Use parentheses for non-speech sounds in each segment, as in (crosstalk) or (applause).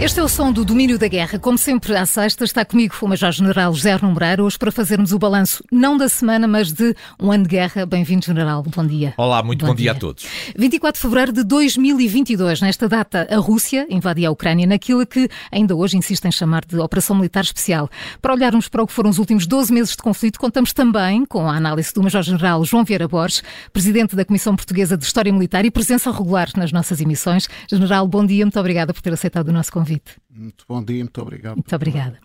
Este é o som do domínio da guerra. Como sempre, à sexta, está comigo o Major-General José Arno hoje para fazermos o balanço, não da semana, mas de um ano de guerra. Bem-vindo, General. Bom dia. Olá, muito bom, bom dia. dia. a todos. 24 de fevereiro de 2022. Nesta data, a Rússia invadia a Ucrânia naquilo que ainda hoje insiste em chamar de Operação Militar Especial. Para olharmos para o que foram os últimos 12 meses de conflito, contamos também com a análise do Major-General João Vieira Borges, Presidente da Comissão Portuguesa de História Militar e presença regular nas nossas emissões. General, bom dia. Muito obrigada por ter aceitado o nosso convite convite. Muito bom dia, muito obrigado. Muito obrigada.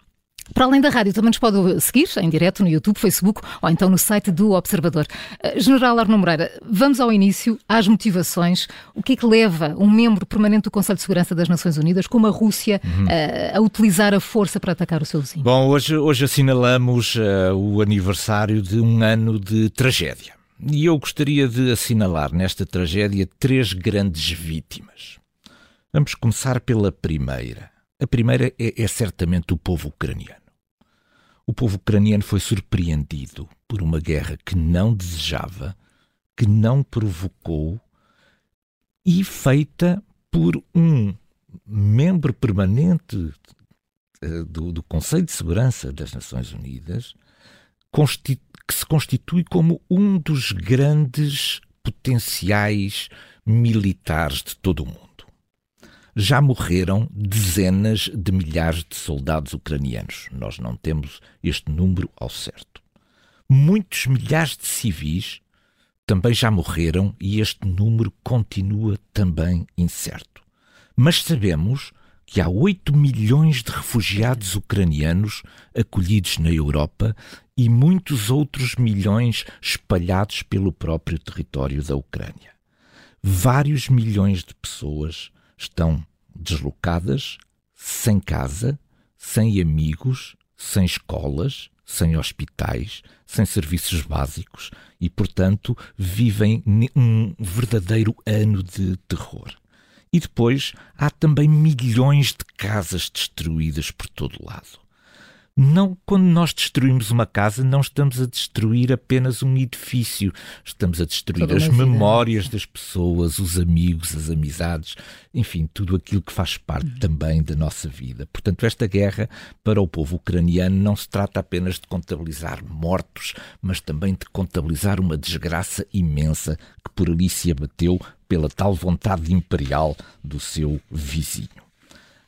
Para além da rádio, também nos pode seguir em direto no YouTube, Facebook ou então no site do Observador. Eh, General Arno Moreira, vamos ao início, às motivações. O que é que leva um membro permanente do Conselho de Segurança das Nações Unidas, como a Rússia, uhum. a, eh, a utilizar a força para atacar o seu vizinho? Bom, hoje, hoje assinalamos uh, o aniversário de um ano de tragédia. E eu gostaria de assinalar nesta tragédia três grandes vítimas. Vamos começar pela primeira. A primeira é, é certamente o povo ucraniano. O povo ucraniano foi surpreendido por uma guerra que não desejava, que não provocou e feita por um membro permanente eh, do, do Conselho de Segurança das Nações Unidas, que se constitui como um dos grandes potenciais militares de todo o mundo já morreram dezenas de milhares de soldados ucranianos. Nós não temos este número ao certo. Muitos milhares de civis também já morreram e este número continua também incerto. Mas sabemos que há 8 milhões de refugiados ucranianos acolhidos na Europa e muitos outros milhões espalhados pelo próprio território da Ucrânia. Vários milhões de pessoas estão deslocadas, sem casa, sem amigos, sem escolas, sem hospitais, sem serviços básicos e, portanto, vivem um verdadeiro ano de terror. E depois há também milhões de casas destruídas por todo lado. Não, quando nós destruímos uma casa, não estamos a destruir apenas um edifício, estamos a destruir as memórias das pessoas, os amigos, as amizades, enfim, tudo aquilo que faz parte uhum. também da nossa vida. Portanto, esta guerra para o povo ucraniano não se trata apenas de contabilizar mortos, mas também de contabilizar uma desgraça imensa que por ali se abateu pela tal vontade imperial do seu vizinho.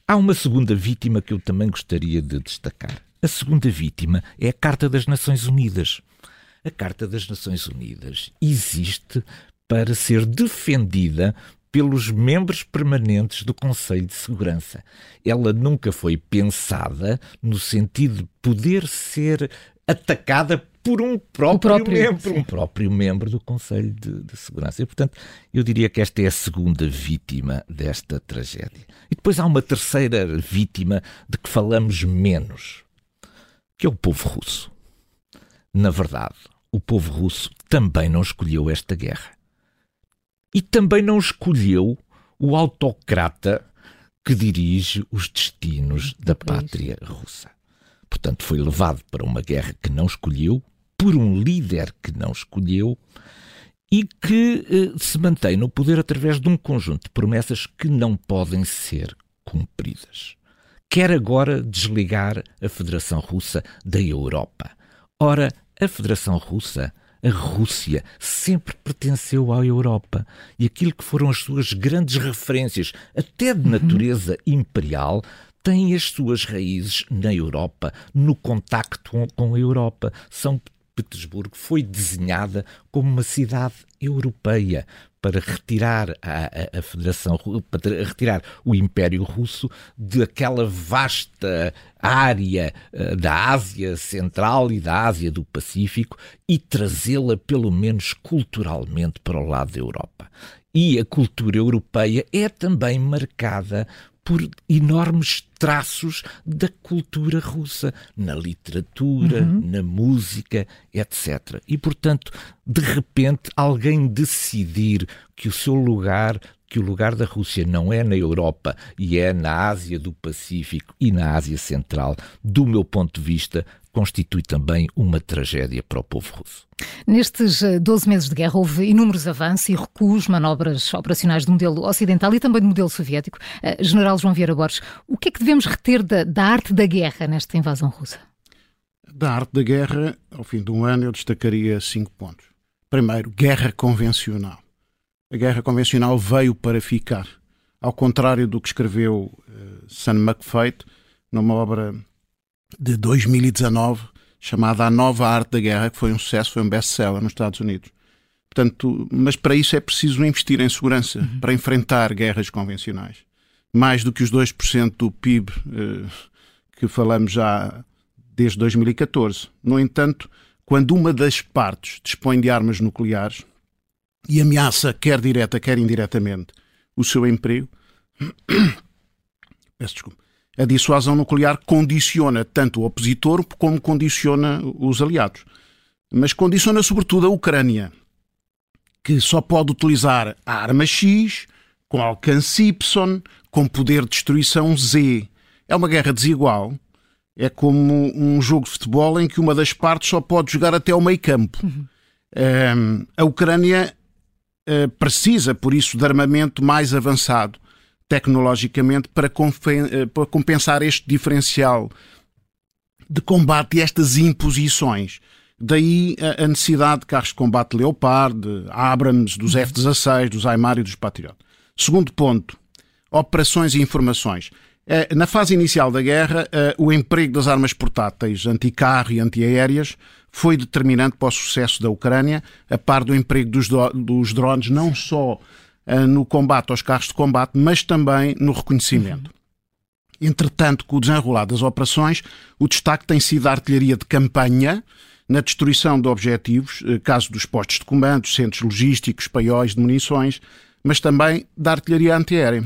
Há uma segunda vítima que eu também gostaria de destacar. A segunda vítima é a Carta das Nações Unidas. A Carta das Nações Unidas existe para ser defendida pelos membros permanentes do Conselho de Segurança. Ela nunca foi pensada no sentido de poder ser atacada por um próprio, próprio membro, sim. um próprio membro do Conselho de, de, Segurança. E, portanto, eu diria que esta é a segunda vítima desta tragédia. E depois há uma terceira vítima de que falamos menos, que é o povo russo. Na verdade, o povo russo também não escolheu esta guerra. E também não escolheu o autocrata que dirige os destinos da pátria russa. Portanto, foi levado para uma guerra que não escolheu, por um líder que não escolheu e que eh, se mantém no poder através de um conjunto de promessas que não podem ser cumpridas quer agora desligar a Federação Russa da Europa. Ora, a Federação Russa, a Rússia, sempre pertenceu à Europa e aquilo que foram as suas grandes referências, até de uhum. natureza uhum. imperial, tem as suas raízes na Europa, no contacto com a Europa. São Petersburgo foi desenhada como uma cidade europeia para retirar a, a, a, Federação, para retirar o Império Russo daquela vasta área uh, da Ásia Central e da Ásia do Pacífico e trazê-la, pelo menos culturalmente, para o lado da Europa. E a cultura europeia é também marcada por enormes traços da cultura russa, na literatura, uhum. na música, etc. E, portanto, de repente, alguém decidir que o seu lugar que o lugar da Rússia não é na Europa e é na Ásia do Pacífico e na Ásia Central, do meu ponto de vista, constitui também uma tragédia para o povo russo. Nestes 12 eh, meses de guerra houve inúmeros avanços e recuos, manobras operacionais do modelo ocidental e também do modelo soviético. Uh, General João Vieira Borges, o que é que devemos reter da, da arte da guerra nesta invasão russa? Da arte da guerra, ao fim de um ano, eu destacaria cinco pontos. Primeiro, guerra convencional. A guerra convencional veio para ficar. Ao contrário do que escreveu uh, Sam McFate, numa obra de 2019 chamada A Nova Arte da Guerra, que foi um sucesso, foi um best-seller nos Estados Unidos. Portanto, mas para isso é preciso investir em segurança, uhum. para enfrentar guerras convencionais. Mais do que os 2% do PIB uh, que falamos já desde 2014. No entanto, quando uma das partes dispõe de armas nucleares, e ameaça, quer direta, quer indiretamente, o seu emprego, (coughs) peço desculpa, a dissuasão nuclear condiciona tanto o opositor como condiciona os aliados. Mas condiciona sobretudo a Ucrânia, que só pode utilizar a arma X, com alcance Y, com poder de destruição Z. É uma guerra desigual. É como um jogo de futebol em que uma das partes só pode jogar até o meio campo. Uhum. Um, a Ucrânia precisa, por isso, de armamento mais avançado tecnologicamente para, eh, para compensar este diferencial de combate e estas imposições. Daí a necessidade de carros de combate Leopard, Abrams, dos F-16, dos Aimar e dos Patriot. Segundo ponto, operações e informações. Eh, na fase inicial da guerra, o emprego das armas portáteis anticarro e antiaéreas foi determinante para o sucesso da Ucrânia, a par do emprego dos, dos drones, não só uh, no combate aos carros de combate, mas também no reconhecimento. Entretanto, com o desenrolar das operações, o destaque tem sido a artilharia de campanha na destruição de objetivos, eh, caso dos postos de comando, centros logísticos, paióis de munições, mas também da artilharia antiaérea,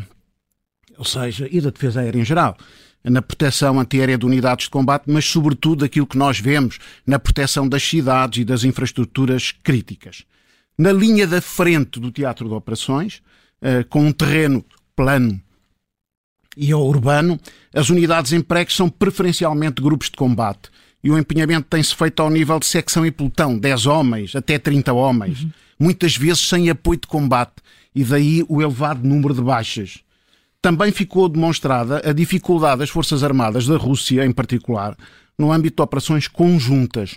ou seja, e da defesa aérea em geral na proteção antiaérea de unidades de combate, mas sobretudo aquilo que nós vemos na proteção das cidades e das infraestruturas críticas. Na linha da frente do teatro de operações, eh, com um terreno plano e urbano, as unidades empregues são preferencialmente grupos de combate e o empenhamento tem-se feito ao nível de secção e pelotão, 10 homens, até 30 homens, uhum. muitas vezes sem apoio de combate, e daí o elevado número de baixas também ficou demonstrada a dificuldade das Forças Armadas da Rússia, em particular, no âmbito de operações conjuntas.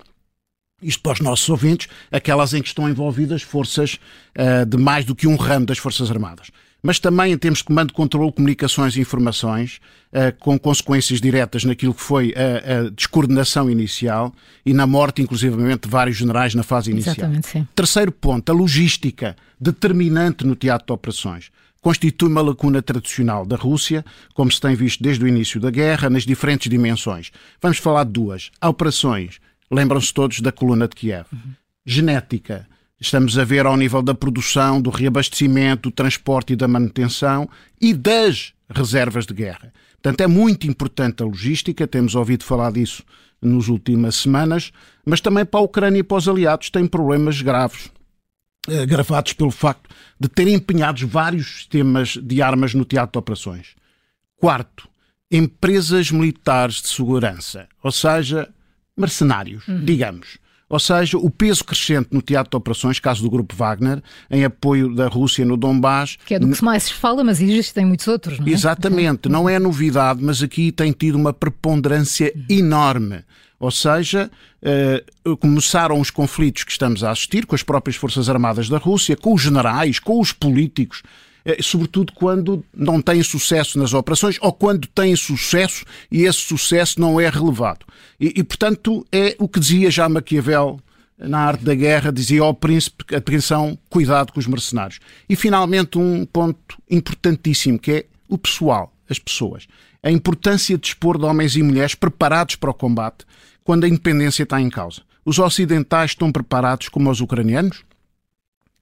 Isto para os nossos ouvintes, aquelas em que estão envolvidas forças uh, de mais do que um ramo das Forças Armadas. Mas também em termos de comando, controle, comunicações e informações, uh, com consequências diretas naquilo que foi a, a, descoordenação inicial e na morte, inclusivamente, de vários generais na fase inicial. Exatamente, sim. Terceiro ponto, a logística, determinante no teatro de operações constitui uma lacuna tradicional da Rússia, como se tem visto desde o início da guerra, nas diferentes dimensões. Vamos falar de duas. Operações, lembram-se todos da coluna de Kiev. Uhum. Genética, estamos a ver ao nível da produção, do reabastecimento, do transporte e da manutenção e das reservas de guerra. Portanto, é muito importante a logística, temos ouvido falar disso nas últimas semanas, mas também para a Ucrânia e para os aliados tem problemas graves agravados eh, pelo facto de terem empenhados vários sistemas de armas no teatro de operações. Quarto, empresas militares de segurança, ou seja, mercenários, uhum. digamos. Ou seja, o peso crescente no teatro de operações, caso do Grupo Wagner, em apoio da Rússia no Donbass. Que é do que mais se fala, mas existem muitos outros, não é? Exatamente, não é novidade, mas aqui tem tido uma preponderância uhum. enorme. Ou seja, uh, começaram os conflitos que estamos a assistir com as próprias Forças Armadas da Rússia, com os generais, com os políticos, uh, sobretudo quando não têm sucesso nas operações ou quando têm sucesso e esse sucesso não é relevado. E, e portanto, é o que dizia já Maquiavel na arte da guerra, dizia ao príncipe, atenção, cuidado com os mercenários. E finalmente um ponto importantíssimo que é o pessoal, as pessoas. A importância de dispor de homens e mulheres preparados para o combate, quando a independência está em causa. Os ocidentais estão preparados como os ucranianos?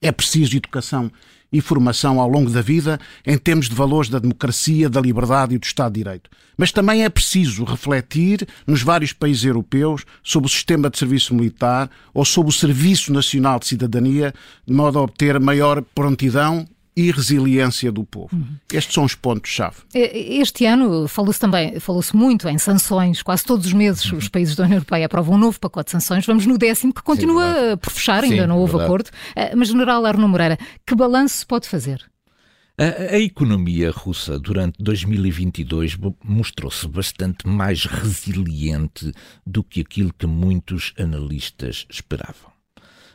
É preciso educação e formação ao longo da vida em termos de valores da democracia, da liberdade e do Estado de Direito. Mas também é preciso refletir nos vários países europeus sobre o sistema de serviço militar ou sobre o Serviço Nacional de Cidadania, de modo a obter maior prontidão e resiliência do povo. Uhum. Estes são os pontos-chave. Este ano falou-se também, falou-se muito em sanções. Quase todos os meses uhum. os países da União Europeia aprovam um novo pacote de sanções. Vamos no décimo, que continua Sim, por fechar, ainda Sim, não houve verdade. acordo. Eh, mas, General Arno Moreira, que balanço se pode fazer? A, a, economia russa durante 2022 mostrou-se bastante mais resiliente do que aquilo que muitos analistas esperavam.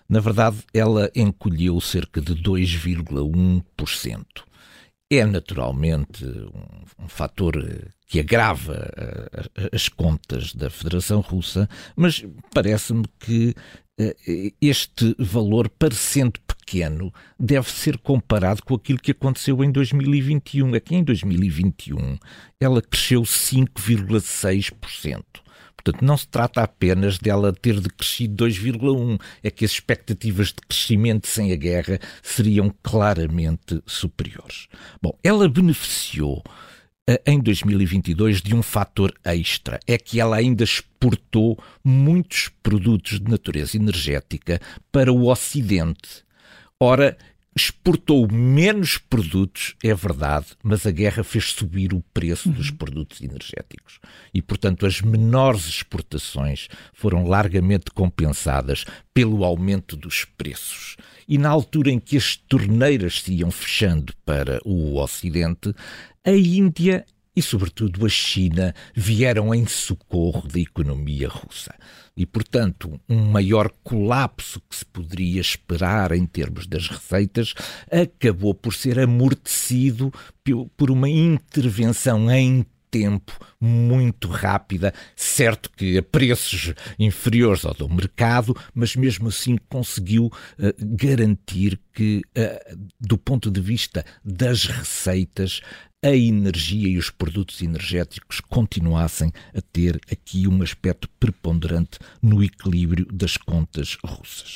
Na verdade, ela encolheu cerca de 2,1%. É naturalmente um, um fator que agrava uh, as contas da Federação Russa, mas parece-me que uh, este valor, parecendo pequeno, deve ser comparado com aquilo que aconteceu em 2021. Aqui em 2021 ela cresceu 5,6%. Portanto, não se trata apenas dela ter decrescido 2,1, é que as expectativas de crescimento sem a guerra seriam claramente superiores. Bom, ela beneficiou eh, em 2022 de um fator extra, é que ela ainda exportou muitos produtos de natureza energética para o Ocidente. Ora, exportou menos produtos, é verdade, mas a guerra fez subir o preço dos uhum. produtos energéticos. E, portanto, as menores exportações foram largamente compensadas pelo aumento dos preços. E na altura em que as torneiras se iam fechando para o Ocidente, a Índia e, sobretudo, a China vieram em socorro da economia russa. E, portanto, um maior colapso que se poderia esperar em termos das receitas acabou por ser amortecido por uma intervenção em tempo muito rápida, certo que a preços inferiores ao do mercado, mas mesmo assim conseguiu uh, garantir que, uh, do ponto de vista das receitas, a energia e os produtos energéticos continuassem a ter aqui um aspecto preponderante no equilíbrio das contas russas.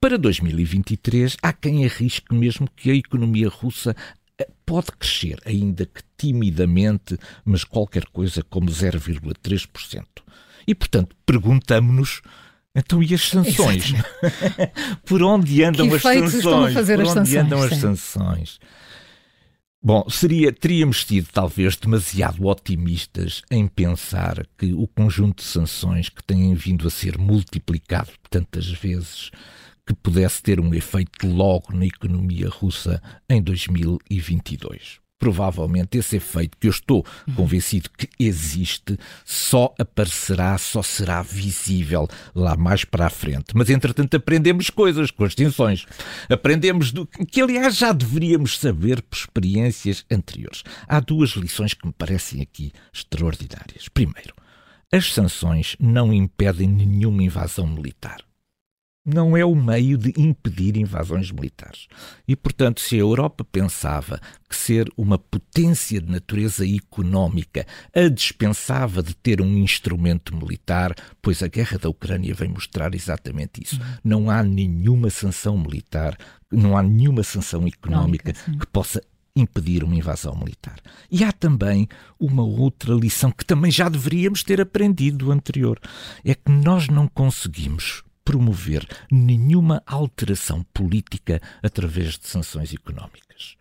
Para 2023, há quem arrisque mesmo que a economia russa eh, pode crescer, ainda que timidamente, mas qualquer coisa como 0,3%. E, portanto, perguntamos-nos então, e as sanções? (laughs) Por onde andam que as sanções? Por onde sanções, andam as sanções? Bom, seria, teríamos sido talvez demasiado otimistas em pensar que o conjunto de sanções que têm vindo a ser multiplicado tantas vezes que pudesse ter um efeito logo na economia russa em 2022 provavelmente esse efeito que eu estou convencido que existe só aparecerá, só será visível lá mais para a frente. Mas entretanto aprendemos coisas com as tensões. Aprendemos do que aliás já deveríamos saber por experiências anteriores. Há duas lições que me parecem aqui extraordinárias. Primeiro, as sanções não impedem nenhuma invasão militar não é o meio de impedir invasões militares. E, portanto, se a Europa pensava que ser uma potência de natureza económica a dispensava de ter um instrumento militar, pois a guerra da Ucrânia vem mostrar exatamente isso. Uhum. Não há nenhuma sanção militar, não há nenhuma sanção económica que possa impedir uma invasão militar. E há também uma outra lição que também já deveríamos ter aprendido do anterior: é que nós não conseguimos promover nenhuma alteração política através de sanções económicas.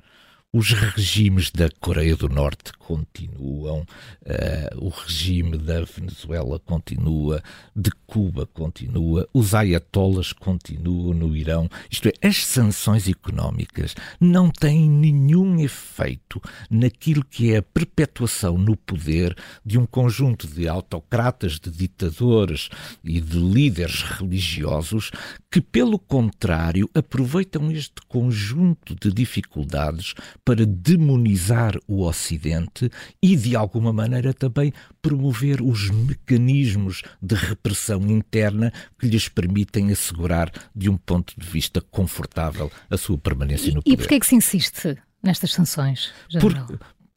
Os regimes da Coreia do Norte continuam, uh, o regime da Venezuela continua, de Cuba continua, os ayatollahs continuam no Irão. Isto é, as sanções económicas não têm nenhum efeito naquilo que é a perpetuação no poder de um conjunto de autocratas, de ditadores e de líderes religiosos que, pelo contrário, aproveitam este conjunto de dificuldades para demonizar o Ocidente e, de alguma maneira, também promover os mecanismos de repressão interna que lhes permitem assegurar, de um ponto de vista confortável, a sua permanência no poder. E porquê é que se insiste nestas sanções? Por,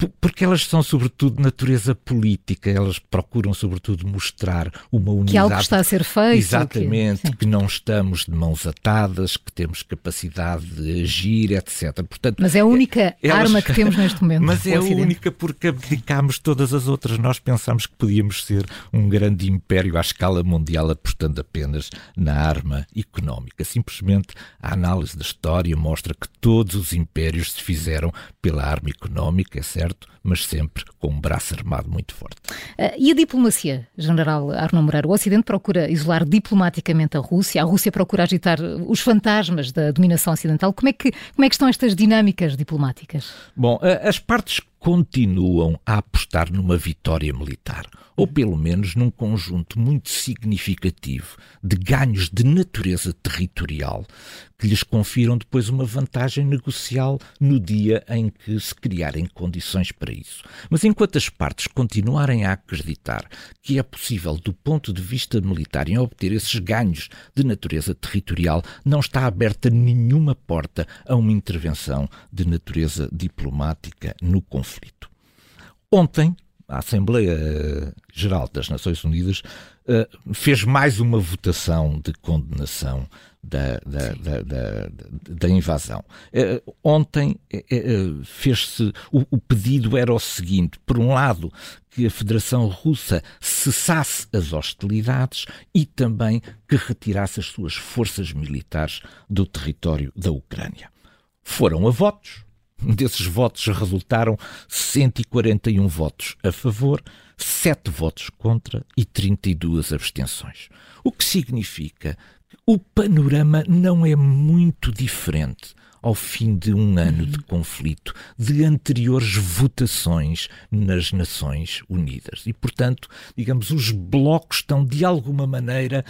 porque elas são, sobretudo, de natureza política, elas procuram, sobretudo, mostrar uma unidade. Que algo está a ser feito. Exatamente, que, que, não estamos de mãos atadas, que temos capacidade de agir, etc. Portanto, mas é a única elas... arma que (laughs) temos neste momento. Mas é a única porque abdicámos todas as outras. Nós pensámos que podíamos ser um grande império à escala mundial, apostando apenas na arma económica. Simplesmente a análise da história mostra que todos os impérios se fizeram pela arma económica, é certo, mas sempre com um braço armado muito forte. Uh, e a diplomacia, General Arnaud Moreira? O Ocidente procura isolar diplomaticamente a Rússia, a Rússia procura agitar os fantasmas da dominação ocidental. Como é que, como é que estão estas dinâmicas diplomáticas? Bom, as partes continuam a apostar numa vitória militar, ou pelo menos num conjunto muito significativo de ganhos de natureza territorial que lhes confiram depois uma vantagem negocial no dia em que se criarem condições para isso. Mas enquanto as partes continuarem a acreditar que é possível, do ponto de vista militar, em obter esses ganhos de natureza territorial, não está aberta nenhuma porta a uma intervenção de natureza diplomática no conflito conflito. Ontem, a Assembleia Geral das Nações Unidas eh, fez mais uma votação de condenação da, da, da, da, invasão. Eh, ontem eh, fez-se. O, o pedido era o seguinte: por um lado, que a Federação Russa cessasse as hostilidades e também que retirasse as suas forças militares do território da Ucrânia. Foram a votos Desses votos resultaram 141 votos a favor, 7 votos contra e 32 abstenções. O que significa que o panorama não é muito diferente ao fim de um ano de conflito de anteriores votações nas Nações Unidas. E, portanto, digamos, os blocos estão de alguma maneira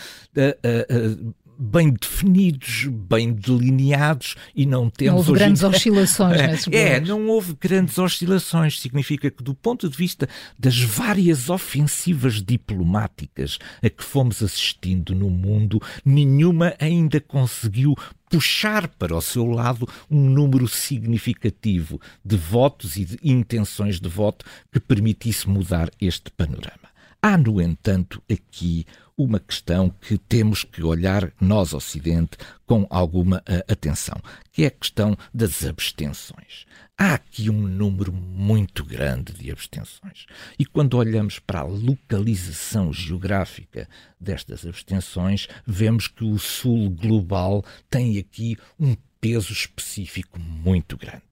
bem definidos, bem delineados e não temos. Não houve grandes oscilações (laughs) é, nesses É, não houve grandes oscilações. Significa que, do ponto de vista das várias ofensivas diplomáticas a que fomos assistindo no mundo, nenhuma ainda conseguiu puxar para o seu lado um número significativo de votos e de intenções de voto que permitisse mudar este panorama. Há, no entanto, aqui uma questão que temos que olhar, nós, Ocidente, com alguma uh, atenção, que é a questão das abstenções. Há aqui um número muito grande de abstenções. E quando olhamos para a localização geográfica destas abstenções, vemos que o Sul global tem aqui um peso específico muito grande.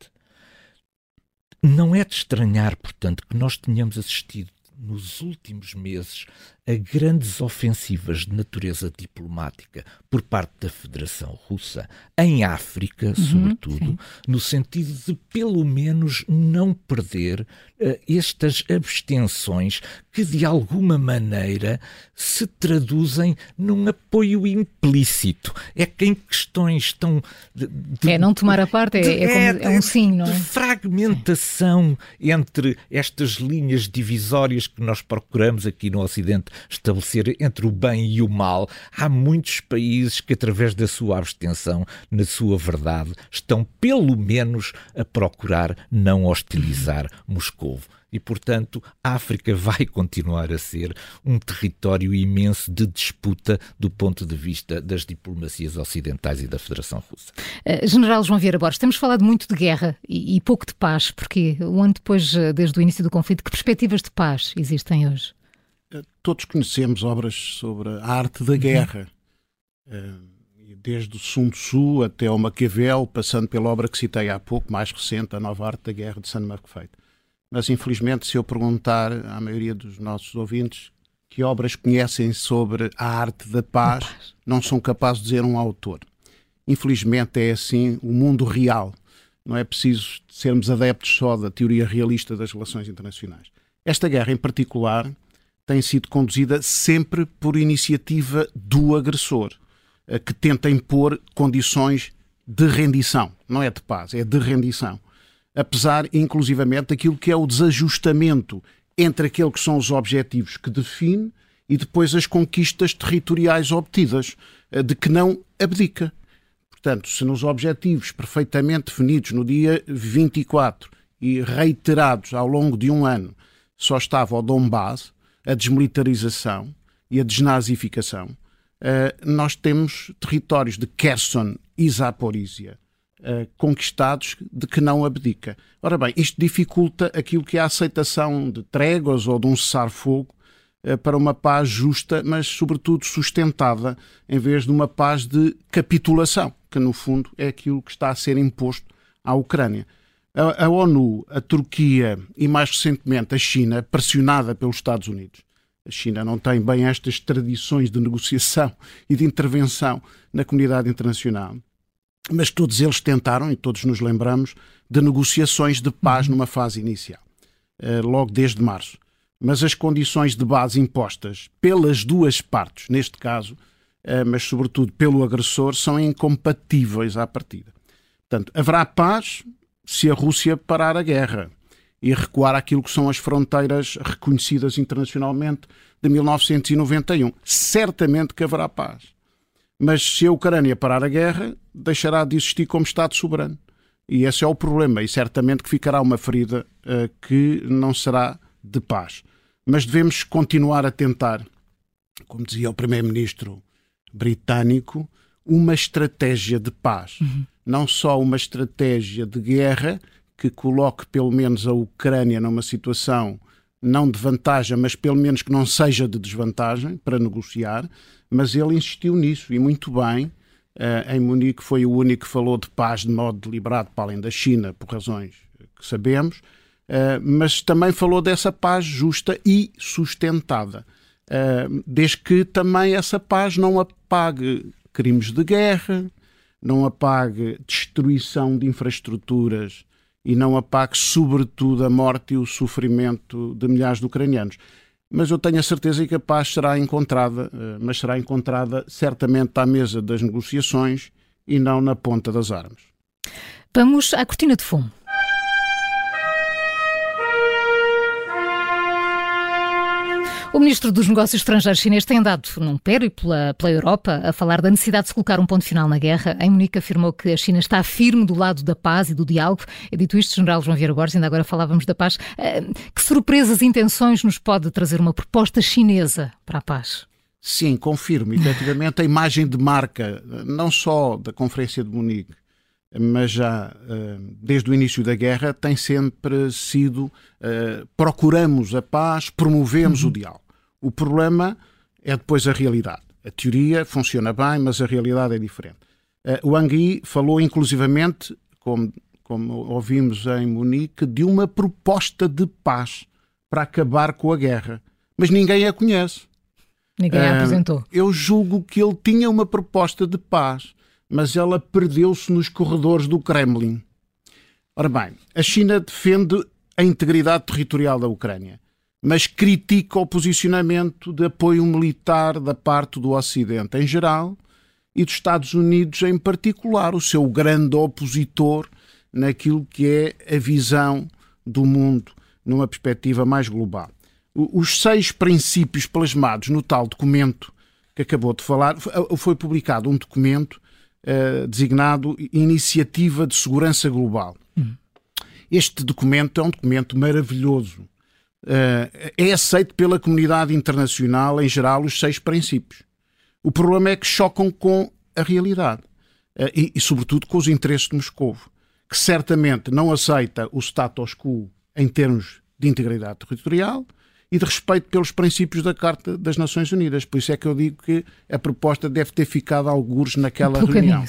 Não é de estranhar, portanto, que nós tenhamos assistido nos últimos meses a grandes ofensivas de natureza diplomática por parte da Federação Russa em África, uhum, sobretudo, sim. no sentido de pelo menos não perder uh, estas abstenções que de alguma maneira se traduzem num apoio implícito. É que em questões tão. De, de, é não tomar a parte, é, de, é, como, é, um sim, não é? De fragmentação entre estas linhas divisórias que nós procuramos aqui no Ocidente estabelecer entre o bem e o mal. Há muitos países que, através da sua abstenção, na sua verdade, estão pelo menos a procurar não hostilizar Moscou e, portanto, a África (laughs) vai continuar a ser um território imenso de disputa do ponto de vista das diplomacias ocidentais e da Federação Russa. Uh, General João Vieira Borges, temos falado muito de guerra e, e pouco de paz, porque um ano depois, eh, desde o início do conflito, que perspectivas de paz existem hoje? Todos conhecemos obras sobre a arte da guerra. Uhum. Desde o Sun Tzu até o Maquiavel, passando pela obra que citei há pouco, mais recente, A Nova Arte da Guerra, de Sam McFate. Mas, infelizmente, se eu perguntar à maioria dos nossos ouvintes que obras conhecem sobre a arte da paz, não são capazes de dizer um autor. Infelizmente é assim o mundo real. Não é preciso sermos adeptos só da teoria realista das relações internacionais. Esta guerra, em particular, tem sido conduzida sempre por iniciativa do agressor, eh, que tenta impor condições de rendição. Não é de paz, é de rendição. Apesar, inclusivamente, daquilo que é o desajustamento entre aquele que são os objetivos que define e depois as conquistas territoriais obtidas, eh, de que não abdica. Portanto, se nos objetivos perfeitamente definidos no dia 24 e reiterados ao longo de um ano só estava o Donbass, a desmilitarização e a desnazificação, uh, nós temos territórios de Kherson e Zaporizhia uh, conquistados de que não abdica. Ora bem, isto dificulta aquilo que é a aceitação de tréguas ou de um cessar-fogo uh, para uma paz justa, mas sobretudo sustentada, em vez de uma paz de capitulação, que no fundo é aquilo que está a ser imposto à Ucrânia. A, a ONU, a Turquia e mais recentemente a China, pressionada pelos Estados Unidos, a China não tem bem estas tradições de negociação e de intervenção na comunidade internacional. Mas todos eles tentaram, e todos nos lembramos, de negociações de paz numa fase inicial, eh, logo desde março. Mas as condições de base impostas pelas duas partes, neste caso, eh, mas sobretudo pelo agressor, são incompatíveis à partida. Portanto, haverá paz se a Rússia parar a guerra e recuar aquilo que são as fronteiras reconhecidas internacionalmente de 1991. Certamente que haverá paz. Mas se a Ucrânia parar a guerra, deixará de existir como Estado soberano. E esse é o problema, e certamente que ficará uma ferida uh, que não será de paz. Mas devemos continuar a tentar, como dizia o Primeiro-Ministro britânico, uma estratégia de paz. Uhum não só uma estratégia de guerra que coloque pelo menos a Ucrânia numa situação não de vantagem, mas pelo menos que não seja de desvantagem para negociar, mas ele insistiu nisso e muito bem. Uh, em Munique foi o único que falou de paz de modo deliberado, para além da China, por razões que sabemos, uh, mas também falou dessa paz justa e sustentada, uh, desde que também essa paz não apague crimes de guerra, não apague destruição de infraestruturas e não apague, sobretudo, a morte e o sofrimento de milhares de ucranianos. Mas eu tenho a certeza que a paz será encontrada, eh, mas será encontrada certamente à mesa das negociações e não na ponta das armas. Vamos à cortina de fumo. O ministro dos Negócios Estrangeiros chinês tem andado num périplo pela, pela Europa a falar da necessidade de se colocar um ponto final na guerra. Em Munique afirmou que a China está firme do lado da paz e do diálogo. É dito isto, General João Vieira Borges, ainda agora falávamos da paz. Eh, que surpresas e intenções nos pode trazer uma proposta chinesa para a paz? Sim, confirmo. Efetivamente, a imagem de marca, não só da Conferência de Munique, mas já eh, desde o início da guerra tem sempre sido eh, procuramos a paz, promovemos uhum. o diálogo. O problema é depois a realidade. A teoria funciona bem, mas a realidade é diferente. Eh, o Angui falou inclusivamente, como, como ouvimos em Munique, de uma proposta de paz para acabar com a guerra, mas ninguém a conhece. Ninguém a apresentou. Eu julgo que ele tinha uma proposta de paz mas ela perdeu-se nos corredores do Kremlin. Ora bem, a China defende a integridade territorial da Ucrânia, mas critica o posicionamento de apoio militar da parte do Ocidente em geral e dos Estados Unidos em particular, o seu grande opositor naquilo que é a visão do mundo numa perspectiva mais global. Os seis princípios plasmados no tal documento que acabou de falar, foi publicado um documento uh, designado Iniciativa de Segurança Global. Este documento é um documento maravilhoso. Uh, é aceito pela comunidade internacional em geral os seis princípios. O problema é que chocam com a realidade uh, e, e, sobretudo, com os interesses de Moscou, que certamente não aceita o status quo em termos de integridade territorial, e de respeito pelos princípios da Carta das Nações Unidas. Por isso é que eu digo que a proposta deve ter ficado algures naquela reunião.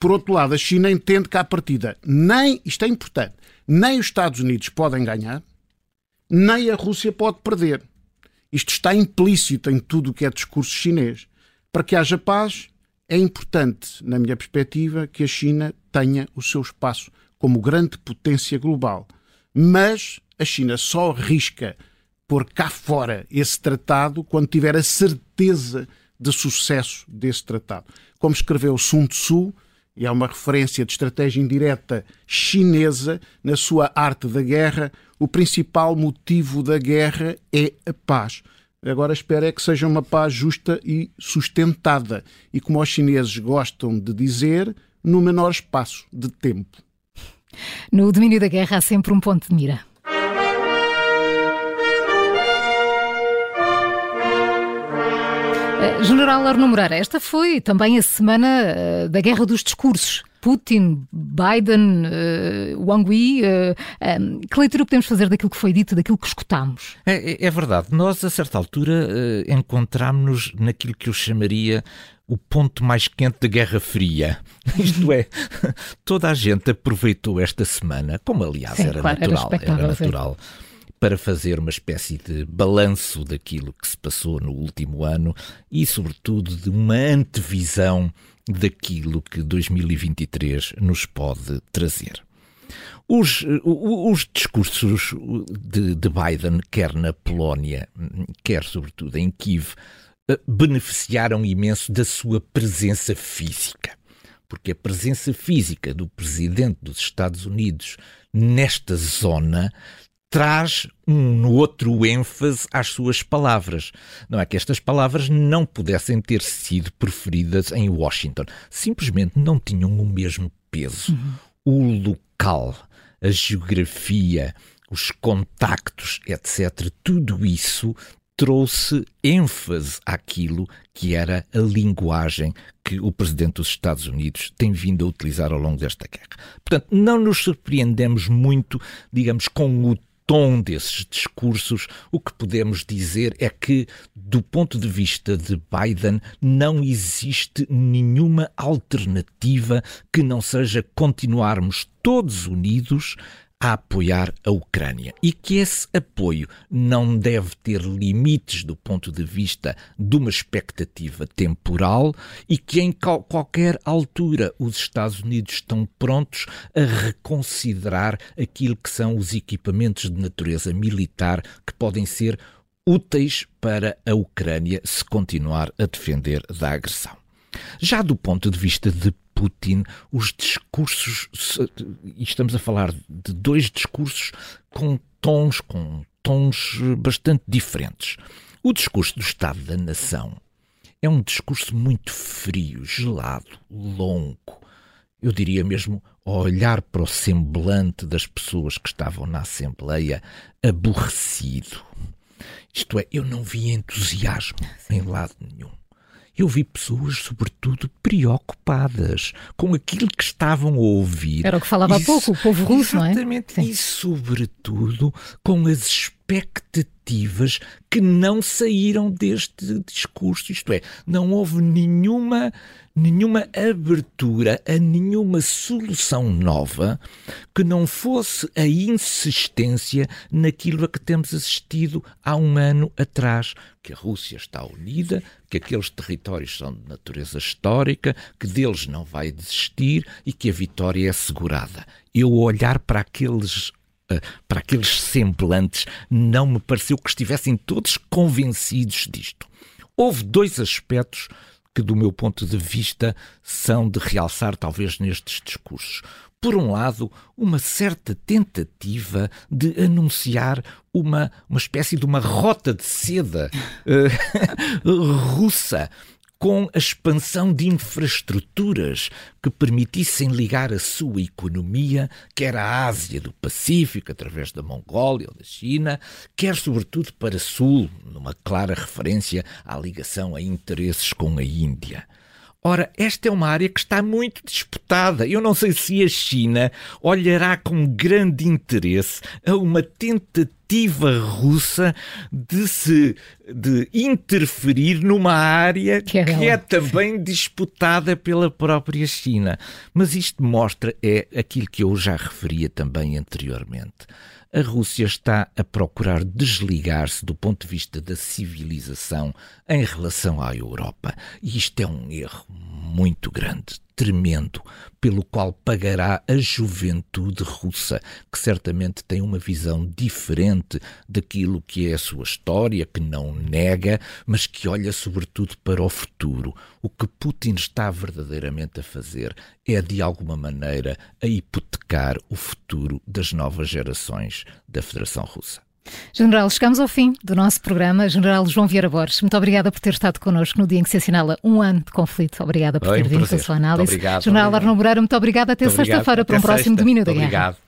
Por outro lado, a China entende que à partida nem, isto é importante, nem os Estados Unidos podem ganhar, nem a Rússia pode perder. Isto está implícito em tudo o que é discurso chinês. Para que haja paz, é importante, na minha perspectiva, que a China tenha o seu espaço como grande potência global. Mas a China só risca pôr cá fora esse tratado quando tiver a certeza de sucesso desse tratado. Como escreveu Sun Tzu, e é uma referência de estratégia indireta chinesa, na sua arte da guerra, o principal motivo da guerra é a paz. Agora espero é que seja uma paz justa e sustentada e, como os chineses gostam de dizer, no menor espaço de tempo. No domínio da guerra há sempre um ponto de mira. General Arno Moreira, esta foi também a semana eh, da guerra dos discursos. Putin, Biden, uh, Wang Yi, uh, um, que leitura podemos fazer daquilo que foi dito, daquilo que escutámos? É, é, é verdade. Nós, a certa altura, uh, encontramos-nos naquilo que eu chamaria o ponto mais quente da Guerra Fria. (laughs) Isto é, toda a gente aproveitou esta semana, como aliás Sim, era, claro, natural, era, era natural, para fazer uma espécie de balanço daquilo que se passou no último ano e, sobretudo, de uma antevisão daquilo que 2023 nos pode trazer. Os, os discursos de, de, Biden, quer na Polónia, quer sobretudo em Kiev, eh, beneficiaram imenso da sua presença física. Porque a presença física do presidente dos Estados Unidos nesta zona traz um outro ênfase às suas palavras. Não é que estas palavras não pudessem ter sido preferidas em Washington. Simplesmente não tinham o mesmo peso. Uhum. O local, a geografia, os contactos, etc. Tudo isso trouxe ênfase àquilo que era a linguagem que o presidente dos Estados Unidos tem vindo a utilizar ao longo desta guerra. Portanto, não nos surpreendemos muito, digamos, com o tom desses discursos, o que podemos dizer é que, do ponto de vista de Biden, não existe nenhuma alternativa que não seja continuarmos todos unidos a apoiar a Ucrânia e que esse apoio não deve ter limites do ponto de vista de uma expectativa temporal e que em qualquer altura os Estados Unidos estão prontos a reconsiderar aquilo que são os equipamentos de natureza militar que podem ser úteis para a Ucrânia se continuar a defender da agressão. Já do ponto de vista de Putin, os discursos, e estamos a falar de dois discursos com tons, com tons bastante diferentes. O discurso do Estado da Nação é um discurso muito frio, gelado, longo. Eu diria mesmo, olhar para o semblante das pessoas que estavam na Assembleia, aborrecido. Isto é, eu não vi entusiasmo em lado nenhum eu vi pessoas, sobretudo, preocupadas com aquilo que estavam a ouvir. Era o que falava há pouco, o povo russo, não é? Exatamente, e sobretudo com as expectativas que não saíram deste discurso, isto é, não houve nenhuma nenhuma abertura a nenhuma solução nova que não fosse a insistência naquilo a que temos assistido há um ano atrás, que a Rússia está unida, que aqueles territórios são de natureza histórica, que deles não vai desistir e que a vitória é assegurada. Eu olhar para aqueles eh, para aqueles semblantes, não me pareceu que estivessem todos convencidos disto. Houve dois aspectos que, do meu ponto de vista, são de realçar, talvez, nestes discursos. Por um lado, uma certa tentativa de anunciar uma, uma espécie de uma rota de seda uh, (laughs) russa com a expansão de infraestruturas que permitissem ligar a sua economia, quer à Ásia do Pacífico, através da Mongólia ou da China, quer sobretudo para Sul, numa clara referência à ligação a interesses com a Índia. Ora, esta é uma área que está muito disputada. Eu não sei se a China olhará com grande interesse a uma tentativa russa de se de interferir numa área que é, que é também disputada pela própria China. Mas isto mostra é aquilo que eu já referia também anteriormente a Rússia está a procurar desligar-se do ponto de vista da civilização em relação à Europa. E isto é um erro muito grande, tremendo, pelo qual pagará a juventude russa, que certamente tem uma visão diferente daquilo que é a sua história, que não nega, mas que olha sobretudo para o futuro. O que Putin está verdadeiramente a fazer é, de alguma maneira, a hipotecar o futuro das novas gerações da Federação Russa. General, chegamos ao fim do nosso programa. General João Vieira Borges, muito obrigada por ter estado connosco no dia em que se assinala um ano de conflito. Obrigada por ter vindo com a sua análise. Obrigado, General. Arno Moreira, muito obrigada. Até sexta-feira para um próximo sexta. Domínio da Guerra. Obrigado.